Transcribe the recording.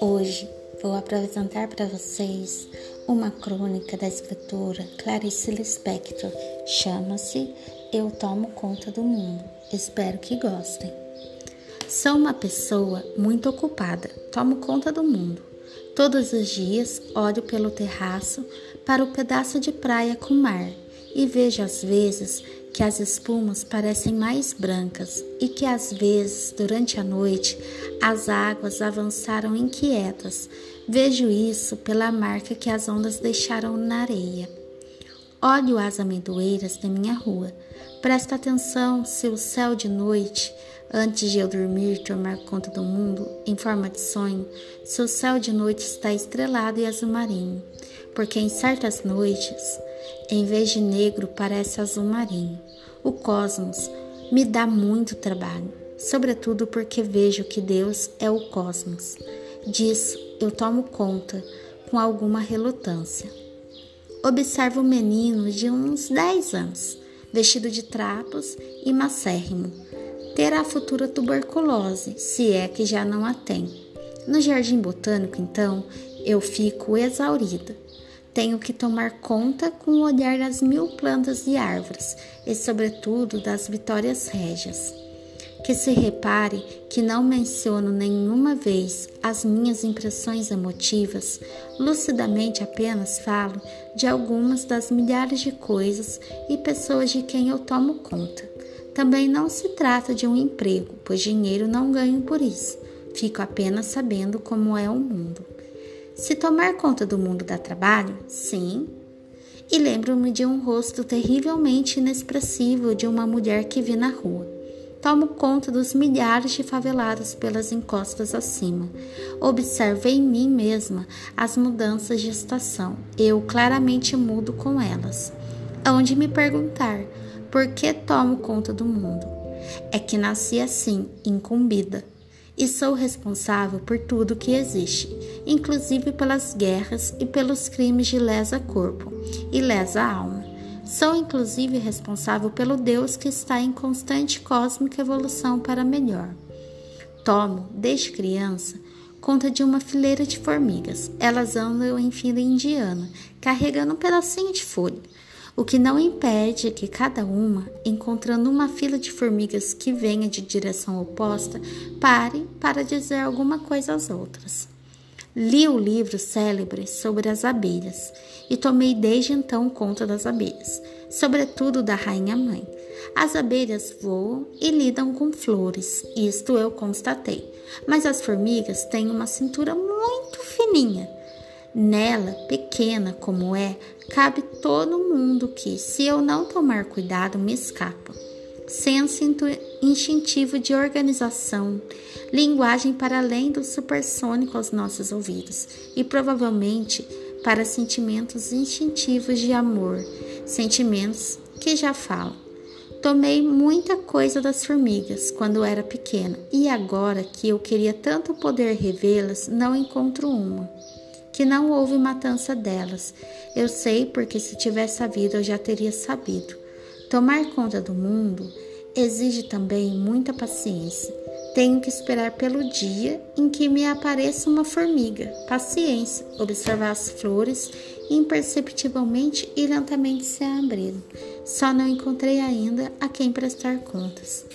Hoje vou apresentar para vocês uma crônica da escritora Clarice Lispector. Chama-se Eu Tomo Conta do Mundo. Espero que gostem. Sou uma pessoa muito ocupada, tomo conta do mundo. Todos os dias olho pelo terraço para o pedaço de praia com mar e vejo às vezes que as espumas parecem mais brancas e que às vezes, durante a noite, as águas avançaram inquietas. Vejo isso pela marca que as ondas deixaram na areia. Olho as amendoeiras da minha rua. Presta atenção se o céu de noite, antes de eu dormir tomar conta do mundo em forma de sonho, se o céu de noite está estrelado e azul marinho, porque em certas noites em vez de negro, parece azul marinho. O cosmos me dá muito trabalho, sobretudo porque vejo que Deus é o cosmos. Disso eu tomo conta com alguma relutância. Observo um menino de uns 10 anos, vestido de trapos e macérrimo. Terá futura tuberculose, se é que já não a tem. No jardim botânico, então, eu fico exaurida. Tenho que tomar conta com o olhar das mil plantas e árvores e, sobretudo, das vitórias régias. Que se repare que não menciono nenhuma vez as minhas impressões emotivas, lucidamente apenas falo de algumas das milhares de coisas e pessoas de quem eu tomo conta. Também não se trata de um emprego, pois dinheiro não ganho por isso. Fico apenas sabendo como é o mundo. Se tomar conta do mundo dá trabalho, sim. E lembro-me de um rosto terrivelmente inexpressivo de uma mulher que vi na rua. Tomo conta dos milhares de favelados pelas encostas acima. Observo em mim mesma as mudanças de estação. Eu claramente mudo com elas. Onde me perguntar por que tomo conta do mundo? É que nasci assim, incumbida e sou responsável por tudo que existe, inclusive pelas guerras e pelos crimes de lesa corpo e lesa alma. Sou inclusive responsável pelo Deus que está em constante cósmica evolução para melhor. Tomo, desde criança, conta de uma fileira de formigas. Elas andam em fila indiana, carregando um pedacinho de folha o que não impede que cada uma, encontrando uma fila de formigas que venha de direção oposta, pare para dizer alguma coisa às outras. Li o livro célebre sobre as abelhas e tomei desde então conta das abelhas, sobretudo da rainha mãe. As abelhas voam e lidam com flores, isto eu constatei, mas as formigas têm uma cintura muito fininha Nela, pequena como é, cabe todo mundo que, se eu não tomar cuidado, me escapa. Senso instintivo de organização, linguagem para além do supersônico aos nossos ouvidos e provavelmente para sentimentos instintivos de amor, sentimentos que já falo. Tomei muita coisa das formigas quando era pequena e agora que eu queria tanto poder revê-las, não encontro uma que não houve matança delas. Eu sei porque se tivesse sabido eu já teria sabido. Tomar conta do mundo exige também muita paciência. Tenho que esperar pelo dia em que me apareça uma formiga. Paciência, observar as flores imperceptivelmente e lentamente se abrirem. Só não encontrei ainda a quem prestar contas.